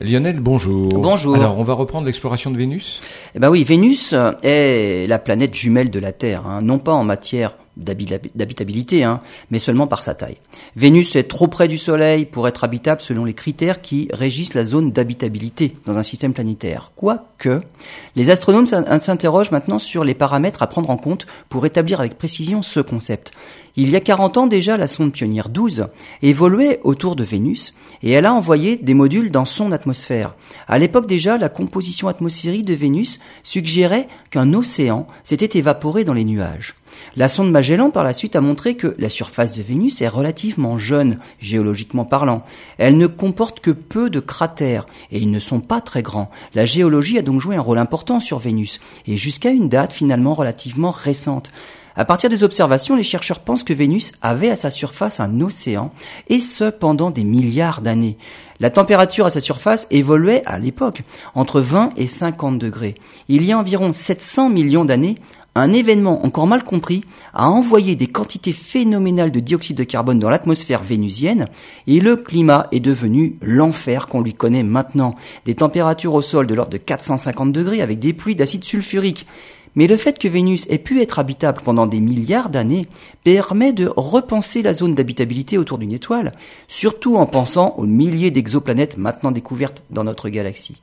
Lionel, bonjour. Bonjour. Alors, on va reprendre l'exploration de Vénus? Eh ben oui, Vénus est la planète jumelle de la Terre, hein, non pas en matière d'habitabilité, hein, mais seulement par sa taille. Vénus est trop près du Soleil pour être habitable selon les critères qui régissent la zone d'habitabilité dans un système planétaire. Quoique, les astronomes s'interrogent maintenant sur les paramètres à prendre en compte pour établir avec précision ce concept. Il y a 40 ans déjà, la sonde Pionnière 12 évoluait autour de Vénus et elle a envoyé des modules dans son atmosphère. À l'époque déjà, la composition atmosphérique de Vénus suggérait qu'un océan s'était évaporé dans les nuages. La sonde Magellan par la suite a montré que la surface de Vénus est relativement jeune, géologiquement parlant. Elle ne comporte que peu de cratères et ils ne sont pas très grands. La géologie a donc joué un rôle important sur Vénus et jusqu'à une date finalement relativement récente. À partir des observations, les chercheurs pensent que Vénus avait à sa surface un océan, et ce pendant des milliards d'années. La température à sa surface évoluait à l'époque entre 20 et 50 degrés. Il y a environ 700 millions d'années, un événement encore mal compris a envoyé des quantités phénoménales de dioxyde de carbone dans l'atmosphère vénusienne et le climat est devenu l'enfer qu'on lui connaît maintenant. Des températures au sol de l'ordre de 450 degrés avec des pluies d'acide sulfurique. Mais le fait que Vénus ait pu être habitable pendant des milliards d'années permet de repenser la zone d'habitabilité autour d'une étoile, surtout en pensant aux milliers d'exoplanètes maintenant découvertes dans notre galaxie.